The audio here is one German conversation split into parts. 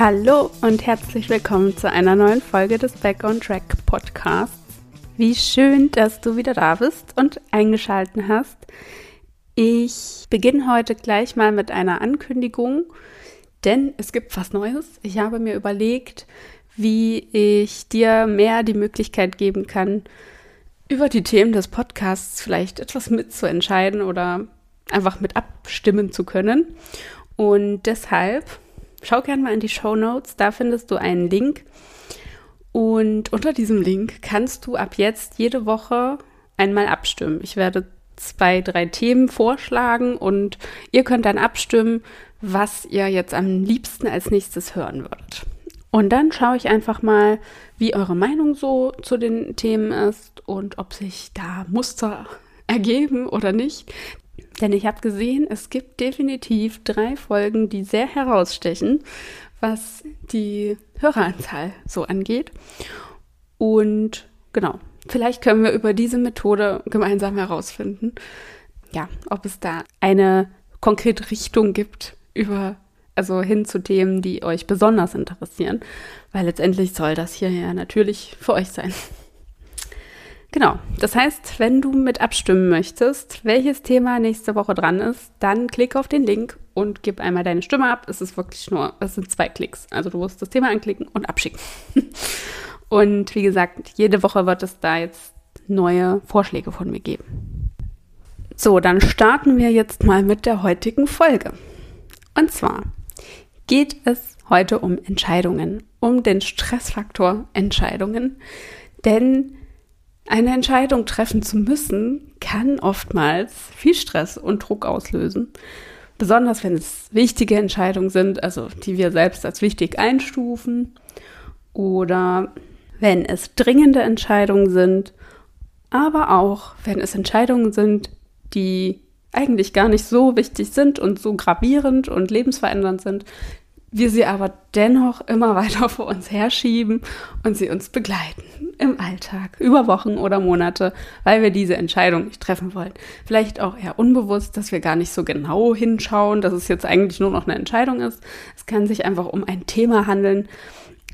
Hallo und herzlich willkommen zu einer neuen Folge des Back on Track Podcasts. Wie schön, dass du wieder da bist und eingeschalten hast. Ich beginne heute gleich mal mit einer Ankündigung, denn es gibt was Neues. Ich habe mir überlegt, wie ich dir mehr die Möglichkeit geben kann, über die Themen des Podcasts vielleicht etwas mitzuentscheiden oder einfach mit abstimmen zu können. Und deshalb schau gerne mal in die Show Notes, da findest du einen Link. Und unter diesem Link kannst du ab jetzt jede Woche einmal abstimmen. Ich werde zwei, drei Themen vorschlagen und ihr könnt dann abstimmen, was ihr jetzt am liebsten als nächstes hören würdet. Und dann schaue ich einfach mal, wie eure Meinung so zu den Themen ist und ob sich da Muster ergeben oder nicht. Denn ich habe gesehen, es gibt definitiv drei Folgen, die sehr herausstechen, was die Höreranzahl so angeht. Und genau, vielleicht können wir über diese Methode gemeinsam herausfinden, ja, ob es da eine konkrete Richtung gibt, über, also hin zu Themen, die euch besonders interessieren, weil letztendlich soll das hier ja natürlich für euch sein. Genau. Das heißt, wenn du mit abstimmen möchtest, welches Thema nächste Woche dran ist, dann klick auf den Link und gib einmal deine Stimme ab. Es ist wirklich nur, es sind zwei Klicks. Also du musst das Thema anklicken und abschicken. Und wie gesagt, jede Woche wird es da jetzt neue Vorschläge von mir geben. So, dann starten wir jetzt mal mit der heutigen Folge. Und zwar geht es heute um Entscheidungen, um den Stressfaktor Entscheidungen. Denn eine Entscheidung treffen zu müssen, kann oftmals viel Stress und Druck auslösen. Besonders wenn es wichtige Entscheidungen sind, also die wir selbst als wichtig einstufen. Oder wenn es dringende Entscheidungen sind. Aber auch wenn es Entscheidungen sind, die eigentlich gar nicht so wichtig sind und so gravierend und lebensverändernd sind, wir sie aber dennoch immer weiter vor uns herschieben und sie uns begleiten im Alltag, über Wochen oder Monate, weil wir diese Entscheidung nicht treffen wollen. Vielleicht auch eher unbewusst, dass wir gar nicht so genau hinschauen, dass es jetzt eigentlich nur noch eine Entscheidung ist. Es kann sich einfach um ein Thema handeln,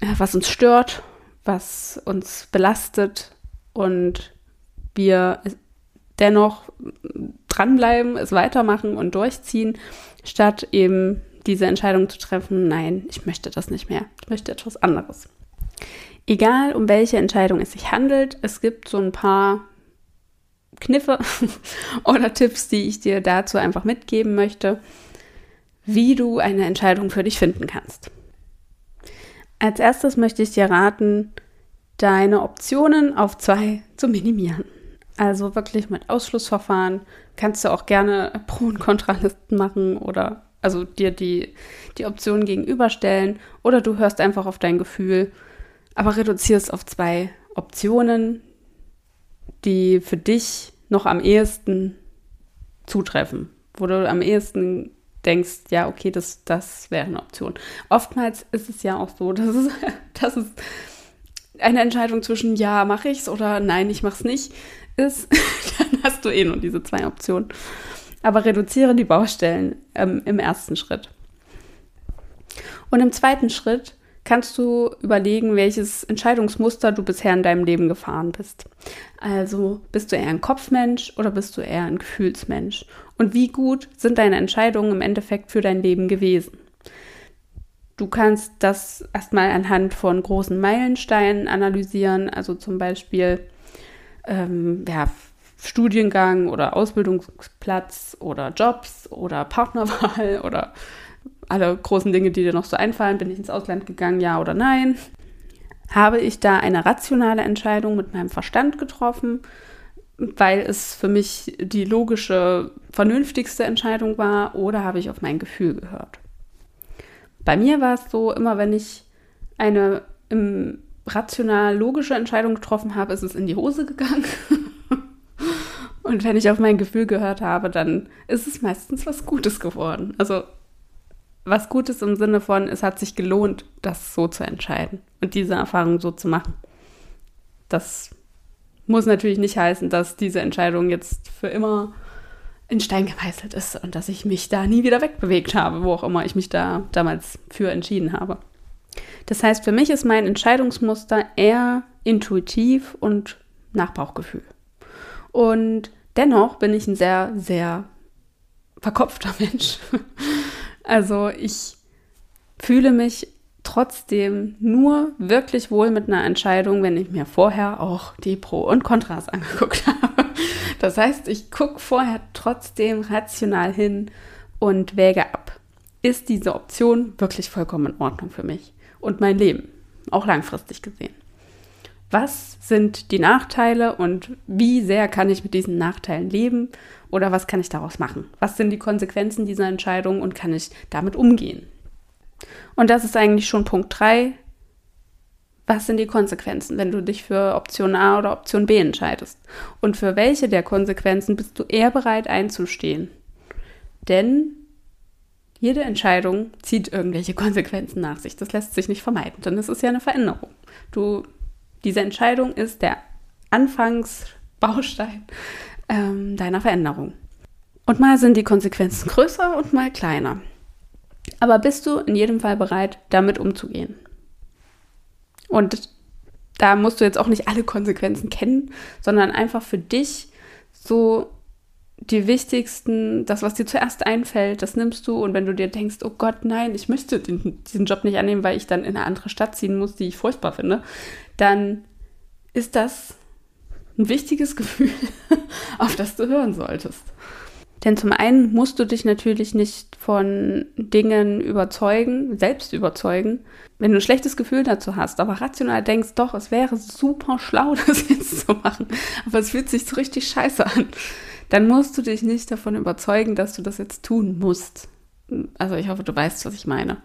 äh, was uns stört, was uns belastet und wir dennoch dranbleiben, es weitermachen und durchziehen, statt eben diese Entscheidung zu treffen, nein, ich möchte das nicht mehr, ich möchte etwas anderes. Egal, um welche Entscheidung es sich handelt, es gibt so ein paar Kniffe oder Tipps, die ich dir dazu einfach mitgeben möchte, wie du eine Entscheidung für dich finden kannst. Als erstes möchte ich dir raten, deine Optionen auf zwei zu minimieren. Also wirklich mit Ausschlussverfahren kannst du auch gerne Pro- und Kontralisten machen oder also dir die, die Optionen gegenüberstellen oder du hörst einfach auf dein Gefühl, aber reduzierst auf zwei Optionen, die für dich noch am ehesten zutreffen, wo du am ehesten denkst, ja, okay, das, das wäre eine Option. Oftmals ist es ja auch so, dass es, dass es eine Entscheidung zwischen ja, mache ich's oder nein, ich mache es nicht ist. Dann hast du eh nur diese zwei Optionen aber reduziere die Baustellen ähm, im ersten Schritt. Und im zweiten Schritt kannst du überlegen, welches Entscheidungsmuster du bisher in deinem Leben gefahren bist. Also bist du eher ein Kopfmensch oder bist du eher ein Gefühlsmensch? Und wie gut sind deine Entscheidungen im Endeffekt für dein Leben gewesen? Du kannst das erstmal anhand von großen Meilensteinen analysieren, also zum Beispiel, ähm, ja, Studiengang oder Ausbildungsplatz oder Jobs oder Partnerwahl oder alle großen Dinge, die dir noch so einfallen. Bin ich ins Ausland gegangen, ja oder nein? Habe ich da eine rationale Entscheidung mit meinem Verstand getroffen, weil es für mich die logische, vernünftigste Entscheidung war oder habe ich auf mein Gefühl gehört? Bei mir war es so, immer wenn ich eine im rational logische Entscheidung getroffen habe, ist es in die Hose gegangen. Und wenn ich auf mein Gefühl gehört habe, dann ist es meistens was Gutes geworden. Also was Gutes im Sinne von, es hat sich gelohnt, das so zu entscheiden und diese Erfahrung so zu machen. Das muss natürlich nicht heißen, dass diese Entscheidung jetzt für immer in Stein gemeißelt ist und dass ich mich da nie wieder wegbewegt habe, wo auch immer ich mich da damals für entschieden habe. Das heißt, für mich ist mein Entscheidungsmuster eher intuitiv und nach Bauchgefühl. Und dennoch bin ich ein sehr, sehr verkopfter Mensch. Also ich fühle mich trotzdem nur wirklich wohl mit einer Entscheidung, wenn ich mir vorher auch die Pro und Kontras angeguckt habe. Das heißt, ich gucke vorher trotzdem rational hin und wäge ab. Ist diese Option wirklich vollkommen in Ordnung für mich und mein Leben, auch langfristig gesehen? Was sind die Nachteile und wie sehr kann ich mit diesen Nachteilen leben oder was kann ich daraus machen? Was sind die Konsequenzen dieser Entscheidung und kann ich damit umgehen? Und das ist eigentlich schon Punkt 3. Was sind die Konsequenzen, wenn du dich für Option A oder Option B entscheidest? Und für welche der Konsequenzen bist du eher bereit einzustehen? Denn jede Entscheidung zieht irgendwelche Konsequenzen nach sich. Das lässt sich nicht vermeiden, denn es ist ja eine Veränderung. Du, diese Entscheidung ist der Anfangsbaustein ähm, deiner Veränderung. Und mal sind die Konsequenzen größer und mal kleiner. Aber bist du in jedem Fall bereit, damit umzugehen? Und da musst du jetzt auch nicht alle Konsequenzen kennen, sondern einfach für dich so die wichtigsten, das, was dir zuerst einfällt, das nimmst du. Und wenn du dir denkst, oh Gott, nein, ich möchte den, diesen Job nicht annehmen, weil ich dann in eine andere Stadt ziehen muss, die ich furchtbar finde, dann ist das ein wichtiges Gefühl, auf das du hören solltest. Denn zum einen musst du dich natürlich nicht von Dingen überzeugen, selbst überzeugen, wenn du ein schlechtes Gefühl dazu hast, aber rational denkst, doch, es wäre super schlau, das jetzt zu machen, aber es fühlt sich so richtig scheiße an, dann musst du dich nicht davon überzeugen, dass du das jetzt tun musst. Also ich hoffe, du weißt, was ich meine.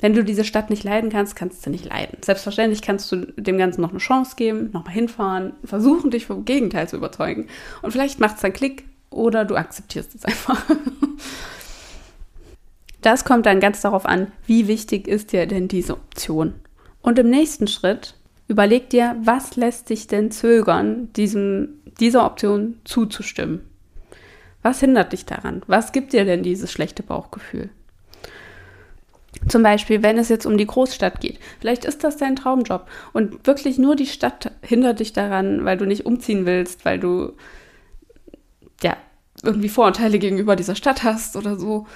Wenn du diese Stadt nicht leiden kannst, kannst du nicht leiden. Selbstverständlich kannst du dem Ganzen noch eine Chance geben, nochmal hinfahren, versuchen, dich vom Gegenteil zu überzeugen. Und vielleicht macht es dann Klick oder du akzeptierst es einfach. Das kommt dann ganz darauf an, wie wichtig ist dir denn diese Option. Und im nächsten Schritt überleg dir, was lässt dich denn zögern, diesem, dieser Option zuzustimmen. Was hindert dich daran? Was gibt dir denn dieses schlechte Bauchgefühl? Zum Beispiel, wenn es jetzt um die Großstadt geht. Vielleicht ist das dein Traumjob und wirklich nur die Stadt hindert dich daran, weil du nicht umziehen willst, weil du ja, irgendwie Vorurteile gegenüber dieser Stadt hast oder so.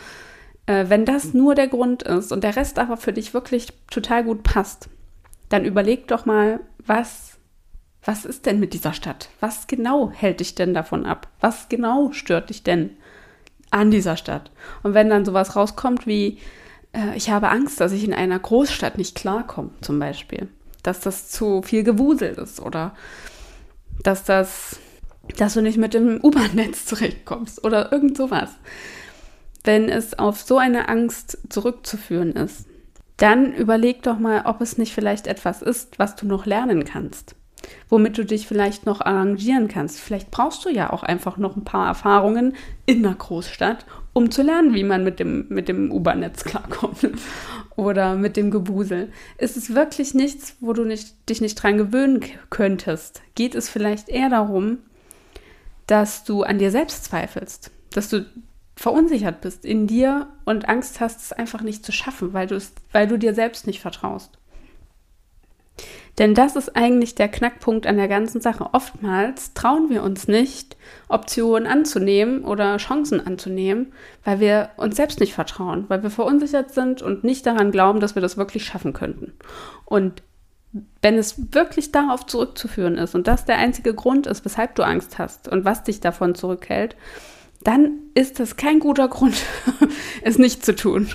Äh, wenn das nur der Grund ist und der Rest aber für dich wirklich total gut passt, dann überleg doch mal, was, was ist denn mit dieser Stadt? Was genau hält dich denn davon ab? Was genau stört dich denn an dieser Stadt? Und wenn dann sowas rauskommt wie, äh, ich habe Angst, dass ich in einer Großstadt nicht klarkomme, zum Beispiel, dass das zu viel Gewusel ist oder dass das dass du nicht mit dem U-Bahn-Netz zurechtkommst oder irgend sowas. Wenn es auf so eine Angst zurückzuführen ist, dann überleg doch mal, ob es nicht vielleicht etwas ist, was du noch lernen kannst, womit du dich vielleicht noch arrangieren kannst. Vielleicht brauchst du ja auch einfach noch ein paar Erfahrungen in einer Großstadt, um zu lernen, wie man mit dem, mit dem U-Bahn-Netz klarkommt oder mit dem Gebusel. Ist es wirklich nichts, wo du nicht, dich nicht dran gewöhnen könntest? Geht es vielleicht eher darum, dass du an dir selbst zweifelst, dass du verunsichert bist in dir und Angst hast, es einfach nicht zu schaffen, weil du, es, weil du dir selbst nicht vertraust. Denn das ist eigentlich der Knackpunkt an der ganzen Sache. Oftmals trauen wir uns nicht, Optionen anzunehmen oder Chancen anzunehmen, weil wir uns selbst nicht vertrauen, weil wir verunsichert sind und nicht daran glauben, dass wir das wirklich schaffen könnten. Und wenn es wirklich darauf zurückzuführen ist und das der einzige Grund ist, weshalb du Angst hast und was dich davon zurückhält, dann ist das kein guter Grund, es nicht zu tun.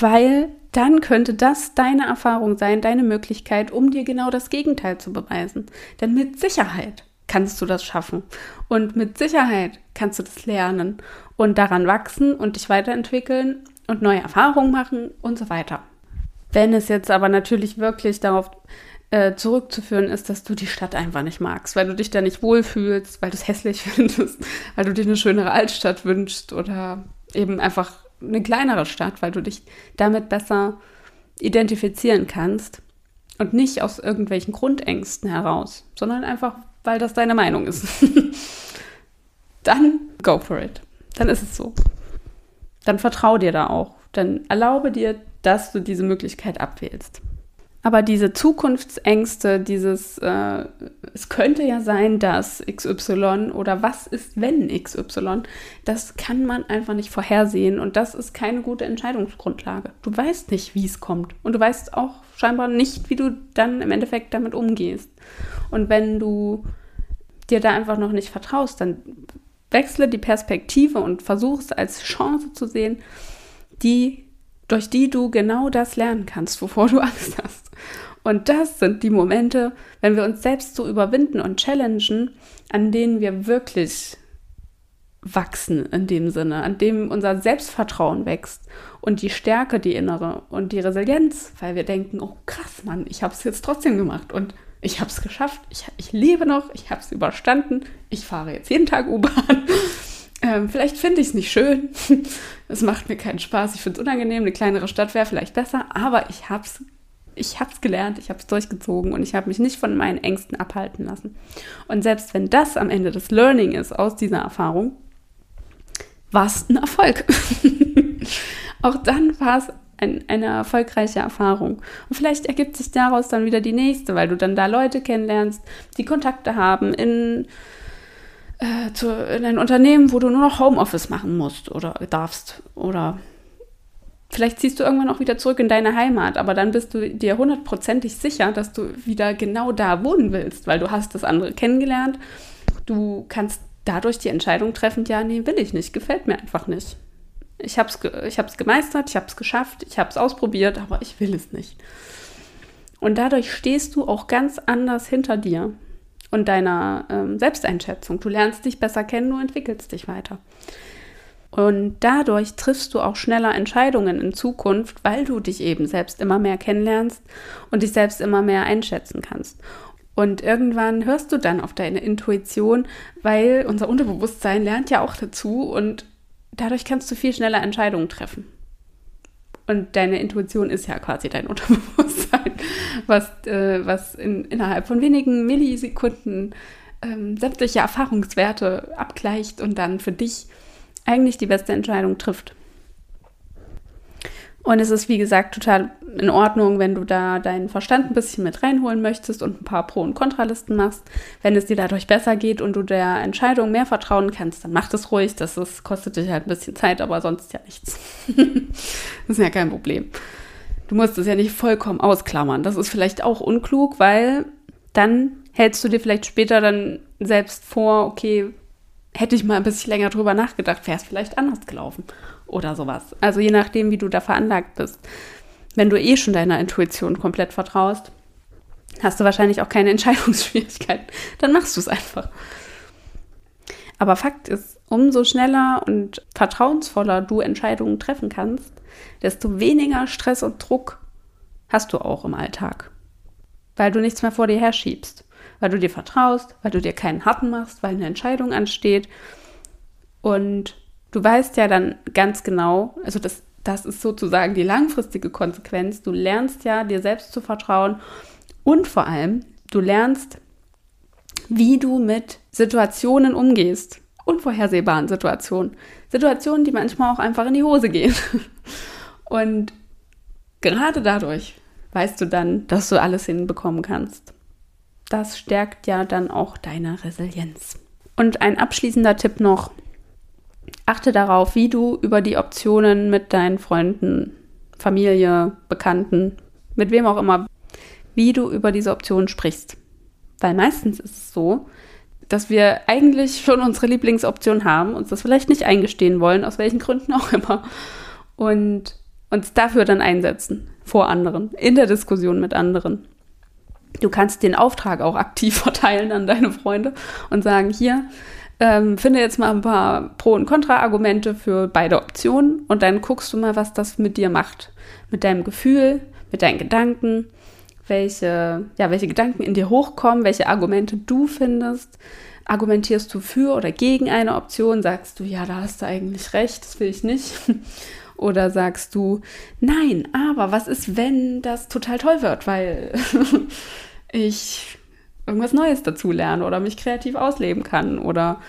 Weil dann könnte das deine Erfahrung sein, deine Möglichkeit, um dir genau das Gegenteil zu beweisen. Denn mit Sicherheit kannst du das schaffen. Und mit Sicherheit kannst du das lernen und daran wachsen und dich weiterentwickeln und neue Erfahrungen machen und so weiter. Wenn es jetzt aber natürlich wirklich darauf äh, zurückzuführen ist, dass du die Stadt einfach nicht magst, weil du dich da nicht wohlfühlst, weil du es hässlich findest, weil du dir eine schönere Altstadt wünschst oder eben einfach eine kleinere Stadt, weil du dich damit besser identifizieren kannst und nicht aus irgendwelchen Grundängsten heraus, sondern einfach, weil das deine Meinung ist. Dann go for it. Dann ist es so. Dann vertrau dir da auch Dann erlaube dir, dass du diese Möglichkeit abwählst. Aber diese Zukunftsängste, dieses, äh, es könnte ja sein, dass XY oder was ist, wenn XY, das kann man einfach nicht vorhersehen und das ist keine gute Entscheidungsgrundlage. Du weißt nicht, wie es kommt und du weißt auch scheinbar nicht, wie du dann im Endeffekt damit umgehst. Und wenn du dir da einfach noch nicht vertraust, dann wechsle die Perspektive und versuch es als Chance zu sehen, die durch die du genau das lernen kannst, wovor du Angst hast. Und das sind die Momente, wenn wir uns selbst so überwinden und challengen, an denen wir wirklich wachsen in dem Sinne, an dem unser Selbstvertrauen wächst und die Stärke, die innere und die Resilienz, weil wir denken, oh krass, Mann, ich habe es jetzt trotzdem gemacht und ich habe es geschafft, ich, ich lebe noch, ich habe es überstanden, ich fahre jetzt jeden Tag U-Bahn ähm, vielleicht finde ich es nicht schön. Es macht mir keinen Spaß. Ich finde es unangenehm. Eine kleinere Stadt wäre vielleicht besser. Aber ich habe es ich hab's gelernt, ich habe es durchgezogen und ich habe mich nicht von meinen Ängsten abhalten lassen. Und selbst wenn das am Ende das Learning ist aus dieser Erfahrung, war es ein Erfolg. Auch dann war es ein, eine erfolgreiche Erfahrung. Und vielleicht ergibt sich daraus dann wieder die nächste, weil du dann da Leute kennenlernst, die Kontakte haben in äh, zu, in ein Unternehmen, wo du nur noch Homeoffice machen musst oder darfst. Oder vielleicht ziehst du irgendwann auch wieder zurück in deine Heimat, aber dann bist du dir hundertprozentig sicher, dass du wieder genau da wohnen willst, weil du hast das andere kennengelernt. Du kannst dadurch die Entscheidung treffen, ja, nee, will ich nicht, gefällt mir einfach nicht. Ich habe es ich hab's gemeistert, ich habe es geschafft, ich habe es ausprobiert, aber ich will es nicht. Und dadurch stehst du auch ganz anders hinter dir und deiner ähm, Selbsteinschätzung. Du lernst dich besser kennen, du entwickelst dich weiter. Und dadurch triffst du auch schneller Entscheidungen in Zukunft, weil du dich eben selbst immer mehr kennenlernst und dich selbst immer mehr einschätzen kannst. Und irgendwann hörst du dann auf deine Intuition, weil unser Unterbewusstsein lernt ja auch dazu und dadurch kannst du viel schneller Entscheidungen treffen. Und deine Intuition ist ja quasi dein Unterbewusstsein, was, äh, was in, innerhalb von wenigen Millisekunden ähm, sämtliche Erfahrungswerte abgleicht und dann für dich eigentlich die beste Entscheidung trifft. Und es ist, wie gesagt, total in Ordnung, wenn du da deinen Verstand ein bisschen mit reinholen möchtest und ein paar Pro- und Kontralisten machst. Wenn es dir dadurch besser geht und du der Entscheidung mehr vertrauen kannst, dann mach das ruhig. Das ist, kostet dich halt ein bisschen Zeit, aber sonst ja nichts. das ist ja kein Problem. Du musst es ja nicht vollkommen ausklammern. Das ist vielleicht auch unklug, weil dann hältst du dir vielleicht später dann selbst vor, okay, hätte ich mal ein bisschen länger drüber nachgedacht, wäre es vielleicht anders gelaufen oder sowas. Also je nachdem, wie du da veranlagt bist. Wenn du eh schon deiner Intuition komplett vertraust, hast du wahrscheinlich auch keine Entscheidungsschwierigkeiten. Dann machst du es einfach. Aber Fakt ist, umso schneller und vertrauensvoller du Entscheidungen treffen kannst, desto weniger Stress und Druck hast du auch im Alltag. Weil du nichts mehr vor dir herschiebst. Weil du dir vertraust, weil du dir keinen Happen machst, weil eine Entscheidung ansteht. Und Du weißt ja dann ganz genau, also das, das ist sozusagen die langfristige Konsequenz. Du lernst ja, dir selbst zu vertrauen und vor allem, du lernst, wie du mit Situationen umgehst. Unvorhersehbaren Situationen. Situationen, die manchmal auch einfach in die Hose gehen. Und gerade dadurch weißt du dann, dass du alles hinbekommen kannst. Das stärkt ja dann auch deine Resilienz. Und ein abschließender Tipp noch, achte darauf, wie du über die Optionen mit deinen Freunden, Familie, Bekannten, mit wem auch immer, wie du über diese Optionen sprichst. Weil meistens ist es so, dass wir eigentlich schon unsere Lieblingsoption haben, uns das vielleicht nicht eingestehen wollen, aus welchen Gründen auch immer. Und uns dafür dann einsetzen, vor anderen, in der Diskussion mit anderen. Du kannst den Auftrag auch aktiv verteilen an deine Freunde und sagen, hier, ähm, finde jetzt mal ein paar Pro- und Kontra-Argumente für beide Optionen und dann guckst du mal, was das mit dir macht. Mit deinem Gefühl, mit deinen Gedanken, welche, ja, welche Gedanken in dir hochkommen, welche Argumente du findest. Argumentierst du für oder gegen eine Option? Sagst du, ja, da hast du eigentlich recht, das will ich nicht. Oder sagst du, nein, aber was ist, wenn das total toll wird, weil ich irgendwas Neues dazu lerne oder mich kreativ ausleben kann oder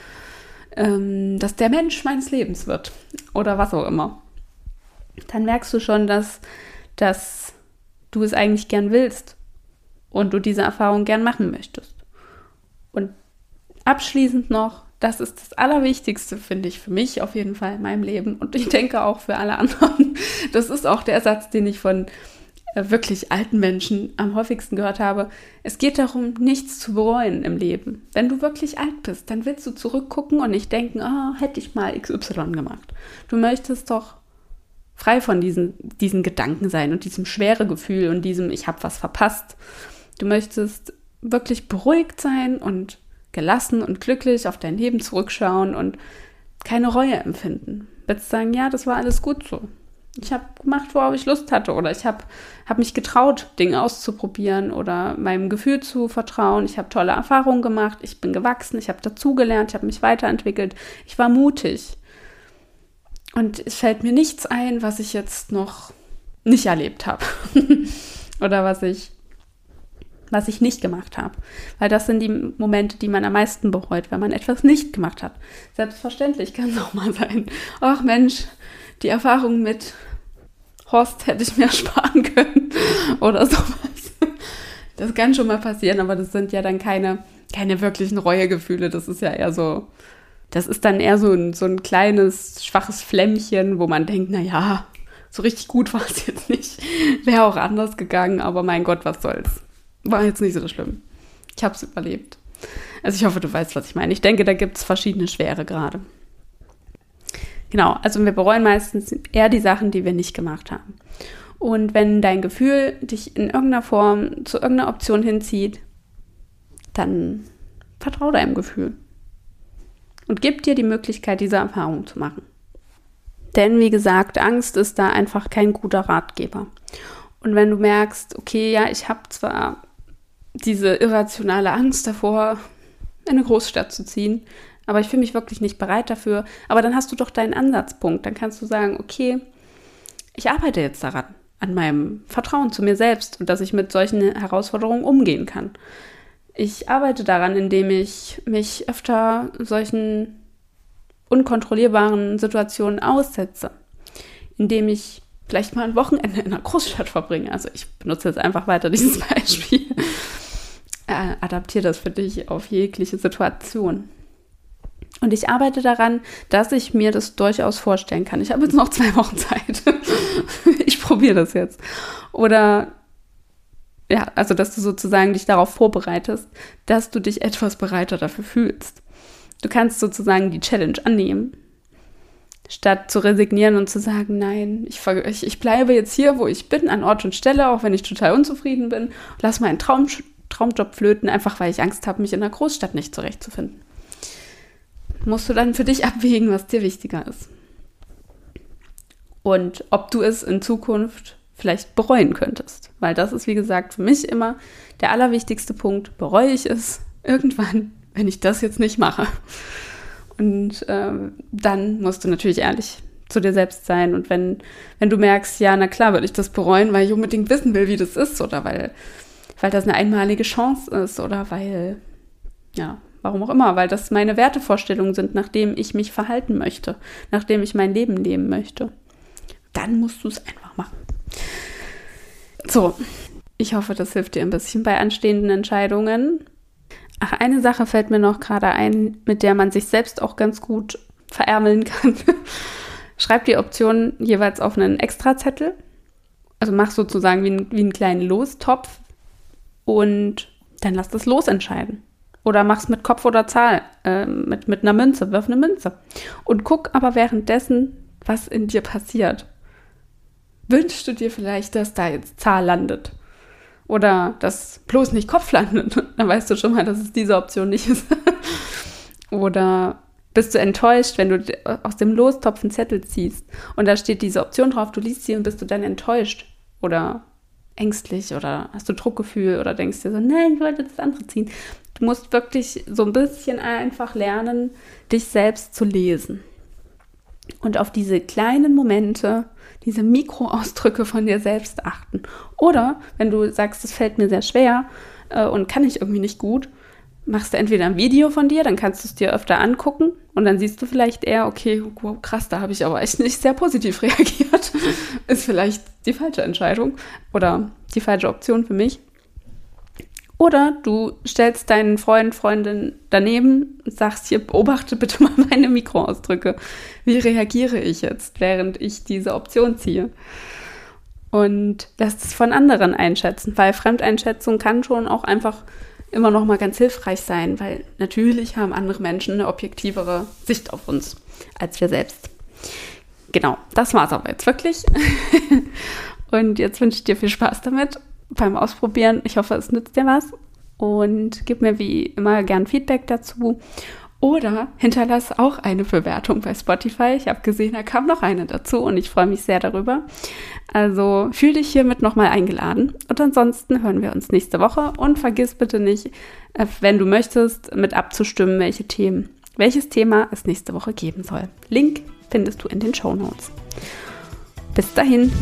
ähm, dass der Mensch meines Lebens wird oder was auch immer. dann merkst du schon, dass, dass du es eigentlich gern willst und du diese Erfahrung gern machen möchtest. Und abschließend noch, das ist das Allerwichtigste, finde ich, für mich auf jeden Fall in meinem Leben und ich denke auch für alle anderen. Das ist auch der Satz, den ich von äh, wirklich alten Menschen am häufigsten gehört habe. Es geht darum, nichts zu bereuen im Leben. Wenn du wirklich alt bist, dann willst du zurückgucken und nicht denken, oh, hätte ich mal XY gemacht. Du möchtest doch frei von diesen, diesen Gedanken sein und diesem schwere Gefühl und diesem, ich habe was verpasst. Du möchtest wirklich beruhigt sein und gelassen und glücklich auf dein Leben zurückschauen und keine Reue empfinden. Willst sagen, ja, das war alles gut so. Ich habe gemacht, worauf ich Lust hatte oder ich habe hab mich getraut, Dinge auszuprobieren oder meinem Gefühl zu vertrauen. Ich habe tolle Erfahrungen gemacht, ich bin gewachsen, ich habe dazugelernt, ich habe mich weiterentwickelt, ich war mutig. Und es fällt mir nichts ein, was ich jetzt noch nicht erlebt habe oder was ich was ich nicht gemacht habe. Weil das sind die Momente, die man am meisten bereut, wenn man etwas nicht gemacht hat. Selbstverständlich kann es auch mal sein. Ach Mensch, die Erfahrung mit Horst hätte ich mir sparen können oder sowas. Das kann schon mal passieren, aber das sind ja dann keine, keine wirklichen Reuegefühle. Das ist ja eher so, das ist dann eher so ein, so ein kleines, schwaches Flämmchen, wo man denkt, naja, so richtig gut war es jetzt nicht. Wäre auch anders gegangen, aber mein Gott, was soll's. War jetzt nicht so schlimm. Ich habe es überlebt. Also ich hoffe, du weißt, was ich meine. Ich denke, da gibt es verschiedene Schwere gerade. Genau, also wir bereuen meistens eher die Sachen, die wir nicht gemacht haben. Und wenn dein Gefühl dich in irgendeiner Form zu irgendeiner Option hinzieht, dann vertrau deinem Gefühl und gib dir die Möglichkeit, diese Erfahrung zu machen. Denn wie gesagt, Angst ist da einfach kein guter Ratgeber. Und wenn du merkst, okay, ja, ich habe zwar diese irrationale Angst davor, in eine Großstadt zu ziehen. Aber ich fühle mich wirklich nicht bereit dafür. Aber dann hast du doch deinen Ansatzpunkt. Dann kannst du sagen, okay, ich arbeite jetzt daran, an meinem Vertrauen zu mir selbst und dass ich mit solchen Herausforderungen umgehen kann. Ich arbeite daran, indem ich mich öfter solchen unkontrollierbaren Situationen aussetze, indem ich vielleicht mal ein Wochenende in einer Großstadt verbringe. Also ich benutze jetzt einfach weiter dieses Beispiel äh, adaptiere das für dich auf jegliche Situation. Und ich arbeite daran, dass ich mir das durchaus vorstellen kann. Ich habe jetzt noch zwei Wochen Zeit. ich probiere das jetzt. Oder ja, also dass du sozusagen dich darauf vorbereitest, dass du dich etwas bereiter dafür fühlst. Du kannst sozusagen die Challenge annehmen, statt zu resignieren und zu sagen, nein, ich, ich, ich bleibe jetzt hier, wo ich bin, an Ort und Stelle, auch wenn ich total unzufrieden bin, lass meinen Traum Traumjob flöten, einfach weil ich Angst habe, mich in der Großstadt nicht zurechtzufinden. Musst du dann für dich abwägen, was dir wichtiger ist. Und ob du es in Zukunft vielleicht bereuen könntest. Weil das ist, wie gesagt, für mich immer der allerwichtigste Punkt. Bereue ich es irgendwann, wenn ich das jetzt nicht mache? Und ähm, dann musst du natürlich ehrlich zu dir selbst sein. Und wenn, wenn du merkst, ja, na klar, würde ich das bereuen, weil ich unbedingt wissen will, wie das ist oder weil weil das eine einmalige Chance ist oder weil, ja, warum auch immer, weil das meine Wertevorstellungen sind, nachdem ich mich verhalten möchte, nachdem ich mein Leben leben möchte. Dann musst du es einfach machen. So, ich hoffe, das hilft dir ein bisschen bei anstehenden Entscheidungen. Ach, eine Sache fällt mir noch gerade ein, mit der man sich selbst auch ganz gut verärmeln kann. Schreib die Optionen jeweils auf einen Extrazettel. Also mach sozusagen wie, ein, wie einen kleinen Lostopf und dann lass das losentscheiden. Oder mach's mit Kopf oder Zahl, äh, mit, mit einer Münze, wirf eine Münze. Und guck aber währenddessen, was in dir passiert. Wünschst du dir vielleicht, dass da jetzt Zahl landet? Oder dass bloß nicht Kopf landet? Dann weißt du schon mal, dass es diese Option nicht ist. oder bist du enttäuscht, wenn du aus dem Lostopf einen Zettel ziehst und da steht diese Option drauf, du liest sie und bist du dann enttäuscht? Oder ängstlich oder hast du Druckgefühl oder denkst dir so, nein, ich wollte das andere ziehen. Du musst wirklich so ein bisschen einfach lernen, dich selbst zu lesen. Und auf diese kleinen Momente, diese Mikroausdrücke von dir selbst achten. Oder wenn du sagst, es fällt mir sehr schwer äh, und kann ich irgendwie nicht gut, machst du entweder ein Video von dir, dann kannst du es dir öfter angucken und dann siehst du vielleicht eher, okay, wow, krass, da habe ich aber echt nicht sehr positiv reagiert. Ist vielleicht die falsche Entscheidung oder die falsche Option für mich. Oder du stellst deinen Freund, Freundin daneben und sagst, hier, beobachte bitte mal meine Mikroausdrücke. Wie reagiere ich jetzt, während ich diese Option ziehe? Und das von anderen einschätzen, weil Fremdeinschätzung kann schon auch einfach immer noch mal ganz hilfreich sein, weil natürlich haben andere Menschen eine objektivere Sicht auf uns als wir selbst. Genau, das war es aber jetzt wirklich. und jetzt wünsche ich dir viel Spaß damit beim Ausprobieren. Ich hoffe, es nützt dir was und gib mir wie immer gern Feedback dazu. Oder hinterlass auch eine Bewertung bei Spotify. Ich habe gesehen, da kam noch eine dazu und ich freue mich sehr darüber. Also fühl dich hiermit nochmal eingeladen. Und ansonsten hören wir uns nächste Woche. Und vergiss bitte nicht, äh, wenn du möchtest, mit abzustimmen, welche Themen, welches Thema es nächste Woche geben soll. Link findest du in den Show Notes. Bis dahin.